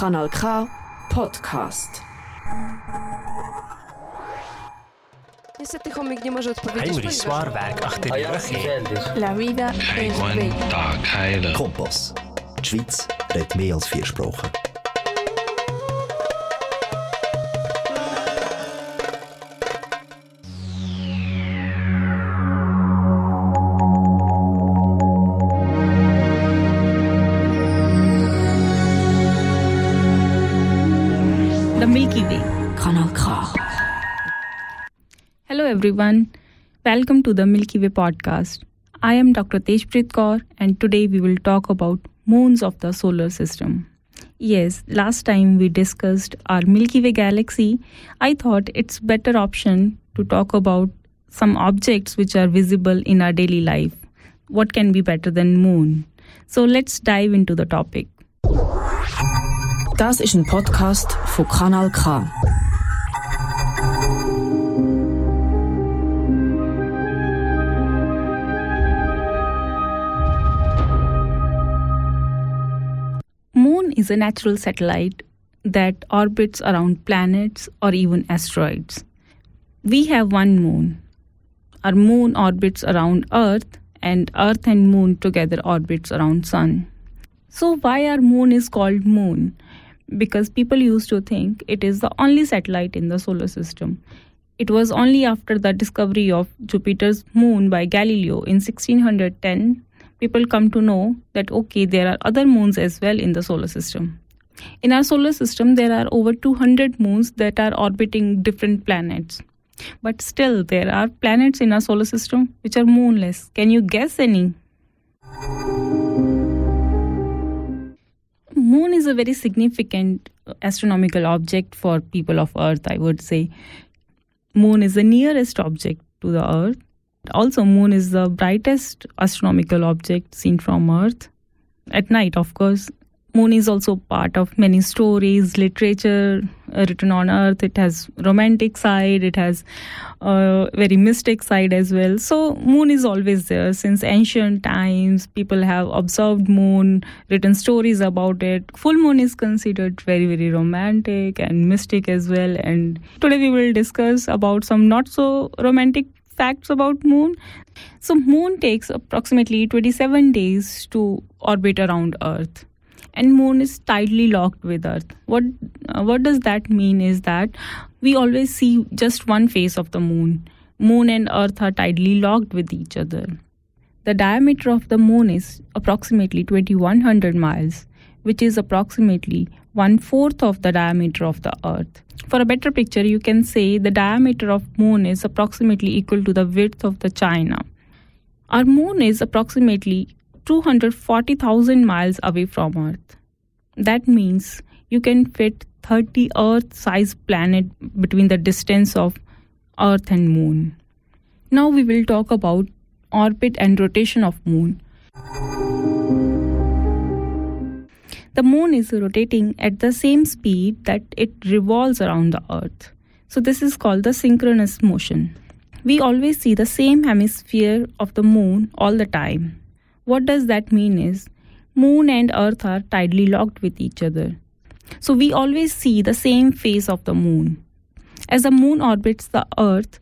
Kanal K Podcast. Niestety chomik nie może odpowiedzieć. Heinrich achter die rug La vida es bella. Kompass. Die Schweiz redet mehr als vier Sprachen. The Milky Way. Hello, everyone. Welcome to the Milky Way podcast. I am Dr. Tejpreet Kaur, and today we will talk about moons of the solar system. Yes, last time we discussed our Milky Way galaxy. I thought it's better option to talk about some objects which are visible in our daily life. What can be better than moon? So let's dive into the topic. Das ist ein Podcast von Kanal K. Moon is a natural satellite that orbits around planets or even asteroids. We have one moon. Our moon orbits around Earth and Earth and moon together orbits around sun. So why our moon is called moon? Because people used to think it is the only satellite in the solar system. It was only after the discovery of Jupiter's moon by Galileo in 1610 people come to know that okay there are other moons as well in the solar system. In our solar system there are over 200 moons that are orbiting different planets. But still there are planets in our solar system which are moonless. Can you guess any? Moon is a very significant astronomical object for people of Earth, I would say. Moon is the nearest object to the Earth. Also, Moon is the brightest astronomical object seen from Earth. At night, of course. Moon is also part of many stories, literature uh, written on Earth. It has romantic side. It has uh, very mystic side as well. So Moon is always there since ancient times. People have observed Moon, written stories about it. Full Moon is considered very very romantic and mystic as well. And today we will discuss about some not so romantic facts about Moon. So Moon takes approximately 27 days to orbit around Earth and moon is tightly locked with earth. What uh, what does that mean is that we always see just one face of the moon. Moon and earth are tightly locked with each other. The diameter of the moon is approximately 2100 miles which is approximately one fourth of the diameter of the earth. For a better picture you can say the diameter of moon is approximately equal to the width of the china. Our moon is approximately 240,000 miles away from Earth. That means you can fit 30 Earth sized planets between the distance of Earth and Moon. Now we will talk about orbit and rotation of Moon. The Moon is rotating at the same speed that it revolves around the Earth. So this is called the synchronous motion. We always see the same hemisphere of the Moon all the time. What does that mean is moon and earth are tightly locked with each other. So we always see the same face of the moon. As the moon orbits the earth,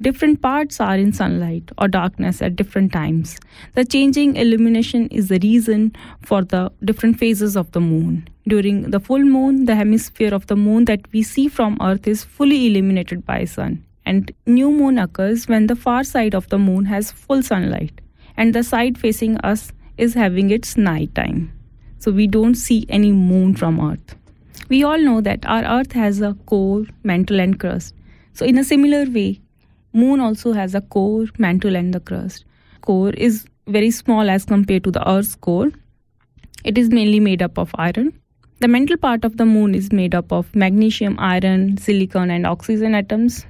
different parts are in sunlight or darkness at different times. The changing illumination is the reason for the different phases of the moon. During the full moon, the hemisphere of the moon that we see from earth is fully illuminated by sun. And new moon occurs when the far side of the moon has full sunlight and the side facing us is having its night time. So we don't see any moon from Earth. We all know that our Earth has a core, mantle, and crust. So, in a similar way, Moon also has a core, mantle, and the crust. Core is very small as compared to the Earth's core. It is mainly made up of iron. The mantle part of the moon is made up of magnesium, iron, silicon, and oxygen atoms.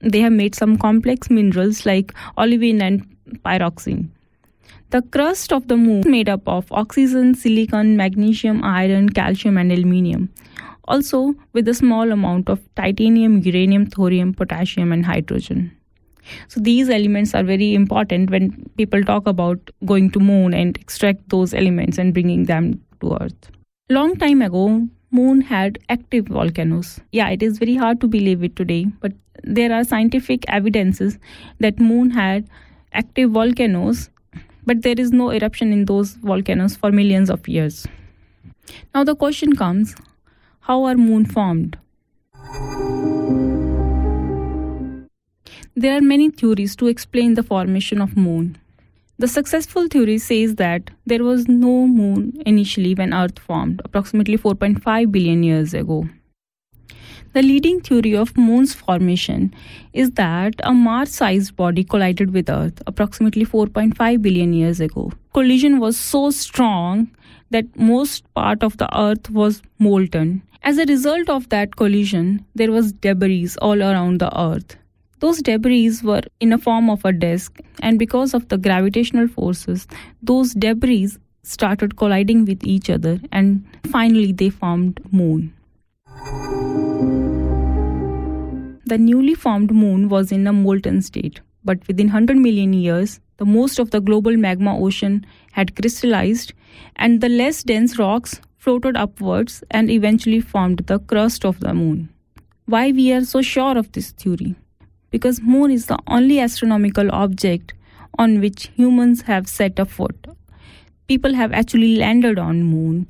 They have made some complex minerals like olivine and pyroxene. The crust of the moon is made up of oxygen, silicon, magnesium, iron, calcium, and aluminium. Also, with a small amount of titanium, uranium, thorium, potassium, and hydrogen. So these elements are very important when people talk about going to moon and extract those elements and bringing them to earth. Long time ago, moon had active volcanoes. Yeah, it is very hard to believe it today, but there are scientific evidences that moon had active volcanoes, but there is no eruption in those volcanoes for millions of years. Now the question comes, how are moon formed? There are many theories to explain the formation of moon. The successful theory says that there was no moon initially when Earth formed, approximately 4.5 billion years ago. The leading theory of moon's formation is that a Mars-sized body collided with Earth approximately 4.5 billion years ago. Collision was so strong that most part of the Earth was molten. As a result of that collision, there was debris all around the Earth. Those debris were in a form of a disk, and because of the gravitational forces, those debris started colliding with each other, and finally they formed moon. The newly formed moon was in a molten state, but within 100 million years, the most of the global magma ocean had crystallized, and the less dense rocks floated upwards and eventually formed the crust of the moon. Why we are so sure of this theory? because moon is the only astronomical object on which humans have set a foot people have actually landed on moon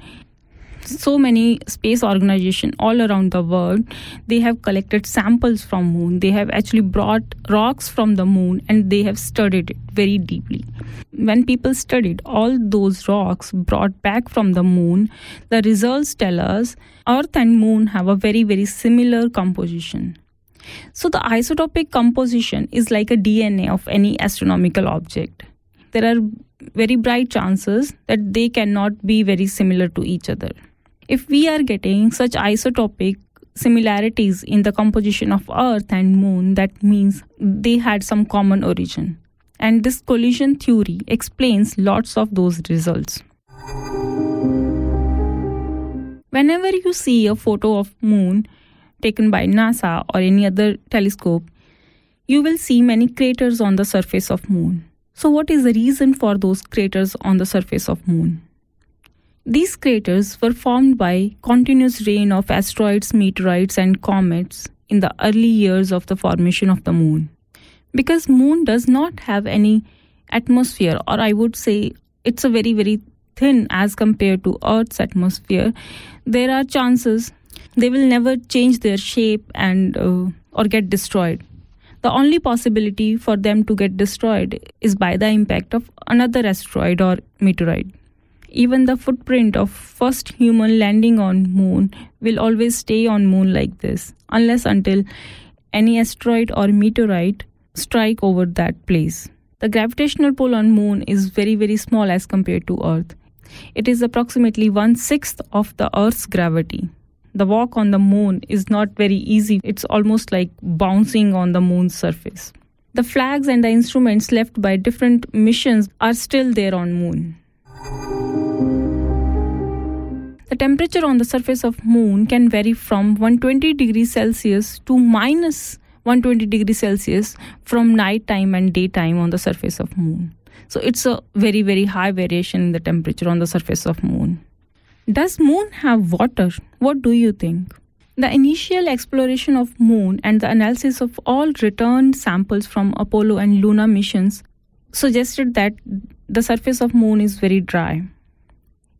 so many space organization all around the world they have collected samples from moon they have actually brought rocks from the moon and they have studied it very deeply when people studied all those rocks brought back from the moon the results tell us earth and moon have a very very similar composition so, the isotopic composition is like a DNA of any astronomical object. There are very bright chances that they cannot be very similar to each other. If we are getting such isotopic similarities in the composition of Earth and Moon, that means they had some common origin. And this collision theory explains lots of those results. Whenever you see a photo of moon, taken by NASA or any other telescope, you will see many craters on the surface of moon. So what is the reason for those craters on the surface of moon? These craters were formed by continuous rain of asteroids, meteorites and comets in the early years of the formation of the moon. Because moon does not have any atmosphere or I would say it's a very very thin as compared to earth's atmosphere, there are chances they will never change their shape and uh, or get destroyed the only possibility for them to get destroyed is by the impact of another asteroid or meteorite even the footprint of first human landing on moon will always stay on moon like this unless until any asteroid or meteorite strike over that place the gravitational pull on moon is very very small as compared to earth it is approximately one sixth of the earth's gravity the walk on the moon is not very easy. It's almost like bouncing on the moon's surface. The flags and the instruments left by different missions are still there on moon. The temperature on the surface of moon can vary from 120 degrees Celsius to minus 120 degrees Celsius from night time and daytime on the surface of moon. So it's a very very high variation in the temperature on the surface of moon. Does moon have water? What do you think? The initial exploration of moon and the analysis of all returned samples from Apollo and Luna missions suggested that the surface of moon is very dry.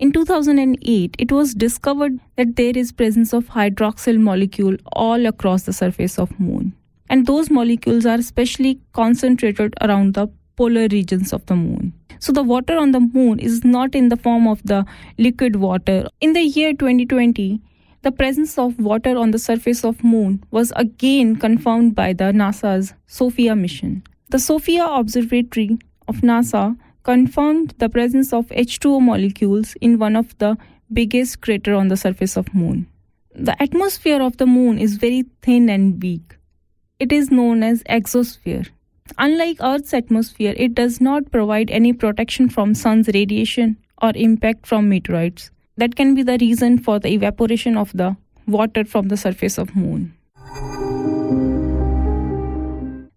In 2008, it was discovered that there is presence of hydroxyl molecule all across the surface of moon. And those molecules are especially concentrated around the polar regions of the moon. So the water on the moon is not in the form of the liquid water. In the year 2020, the presence of water on the surface of moon was again confirmed by the NASA's SOFIA mission. The SOFIA observatory of NASA confirmed the presence of H2O molecules in one of the biggest crater on the surface of moon. The atmosphere of the moon is very thin and weak. It is known as exosphere. Unlike Earth's atmosphere, it does not provide any protection from sun's radiation or impact from meteorites. That can be the reason for the evaporation of the water from the surface of moon.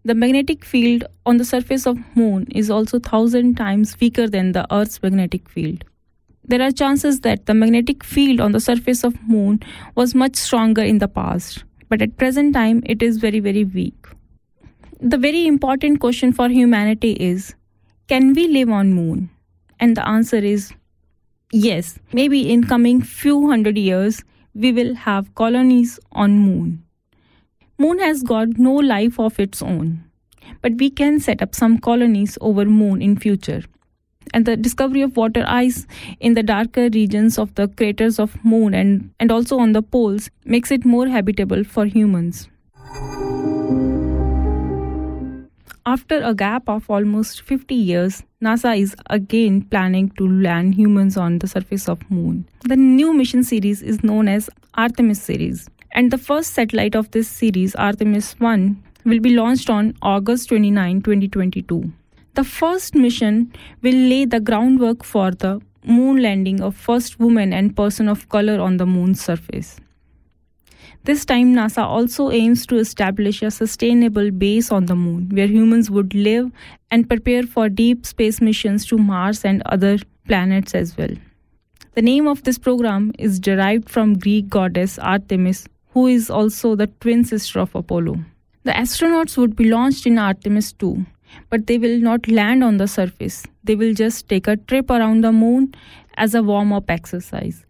The magnetic field on the surface of moon is also 1000 times weaker than the earth's magnetic field. there are chances that the magnetic field on the surface of moon was much stronger in the past but at present time it is very very weak. The very important question for humanity is can we live on moon? And the answer is yes. Maybe in coming few hundred years we will have colonies on moon moon has got no life of its own but we can set up some colonies over moon in future. And the discovery of water ice in the darker regions of the craters of moon and, and also on the poles makes it more habitable for humans. After a gap of almost 50 years nasa is again planning to land humans on the surface of moon. The new mission series is known as artemis series and the first satellite of this series artemis 1 will be launched on august 29 2022 the first mission will lay the groundwork for the moon landing of first woman and person of color on the moon's surface. This time, NASA also aims to establish a sustainable base on the moon where humans would live and prepare for deep space missions to Mars and other planets as well. The name of this program is derived from Greek goddess Artemis, who is also the twin sister of Apollo. The astronauts would be launched in Artemis 2, but they will not land on the surface. They will just take a trip around the moon as a warm up exercise.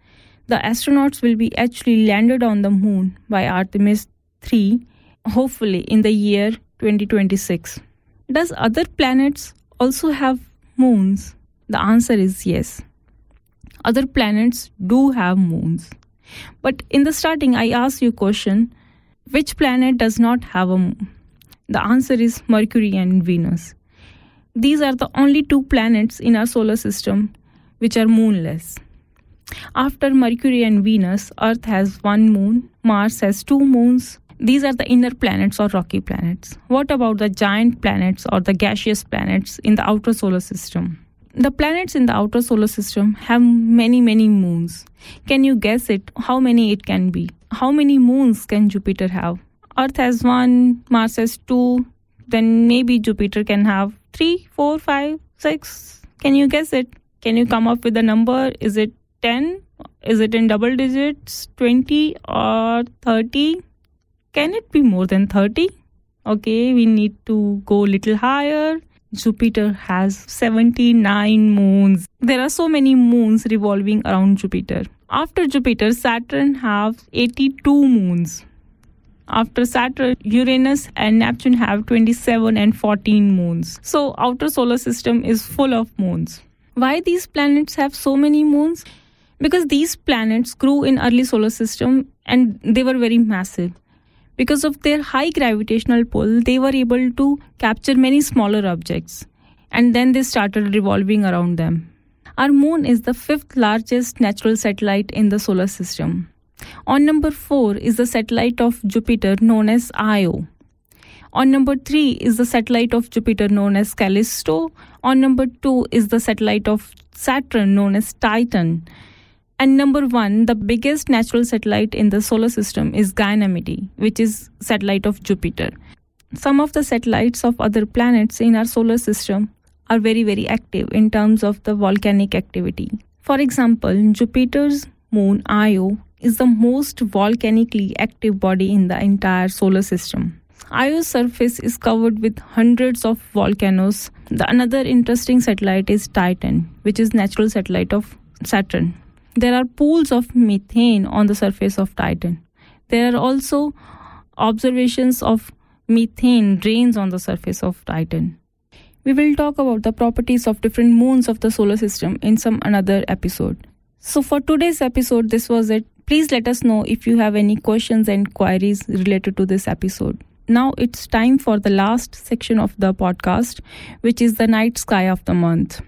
The astronauts will be actually landed on the moon by Artemis 3, hopefully in the year 2026. Does other planets also have moons? The answer is yes. Other planets do have moons. But in the starting, I asked you a question which planet does not have a moon? The answer is Mercury and Venus. These are the only two planets in our solar system which are moonless. After Mercury and Venus, Earth has one moon, Mars has two moons. These are the inner planets or rocky planets. What about the giant planets or the gaseous planets in the outer solar system? The planets in the outer solar system have many, many moons. Can you guess it? How many it can be? How many moons can Jupiter have? Earth has one, Mars has two, then maybe Jupiter can have three, four, five, six. Can you guess it? Can you come up with a number? Is it 10? Is it in double digits, 20 or 30? Can it be more than 30? Okay, we need to go a little higher. Jupiter has 79 moons. There are so many moons revolving around Jupiter. After Jupiter, Saturn has 82 moons. After Saturn, Uranus and Neptune have 27 and 14 moons. So outer solar system is full of moons. Why these planets have so many moons? Because these planets grew in early solar system and they were very massive. Because of their high gravitational pull, they were able to capture many smaller objects and then they started revolving around them. Our moon is the fifth largest natural satellite in the solar system. On number 4 is the satellite of Jupiter known as Io. On number 3 is the satellite of Jupiter known as Callisto. On number 2 is the satellite of Saturn known as Titan. And number 1, the biggest natural satellite in the solar system is Ganymede, which is satellite of Jupiter. Some of the satellites of other planets in our solar system are very very active in terms of the volcanic activity. For example, Jupiter's moon Io is the most volcanically active body in the entire solar system. Io's surface is covered with hundreds of volcanoes. The another interesting satellite is Titan, which is natural satellite of Saturn. There are pools of methane on the surface of Titan. There are also observations of methane drains on the surface of Titan. We will talk about the properties of different moons of the solar system in some another episode. So for today's episode this was it. Please let us know if you have any questions and queries related to this episode. Now it's time for the last section of the podcast, which is the night sky of the month.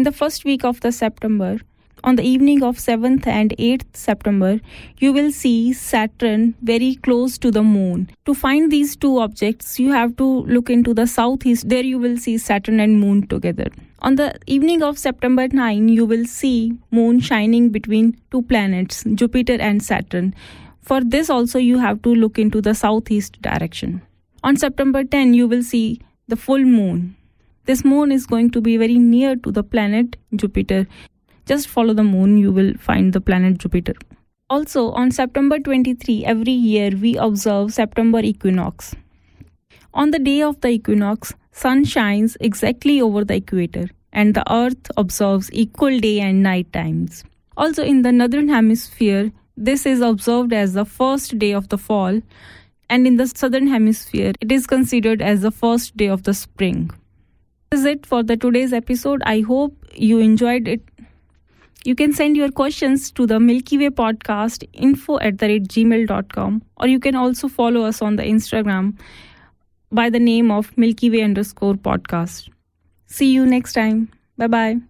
In the first week of the September, on the evening of 7th and 8th September, you will see Saturn very close to the moon. To find these two objects, you have to look into the southeast. There you will see Saturn and moon together. On the evening of September 9, you will see moon shining between two planets, Jupiter and Saturn. For this also you have to look into the southeast direction. On September 10, you will see the full moon. This moon is going to be very near to the planet Jupiter. Just follow the moon, you will find the planet Jupiter. Also, on September 23, every year we observe September equinox. On the day of the equinox, sun shines exactly over the equator and the earth observes equal day and night times. Also in the northern hemisphere, this is observed as the first day of the fall and in the southern hemisphere, it is considered as the first day of the spring. Is it for the today's episode. I hope you enjoyed it. You can send your questions to the Milky Way podcast info at the rate gmail.com or you can also follow us on the Instagram by the name of Milky Way underscore podcast. See you next time. Bye bye.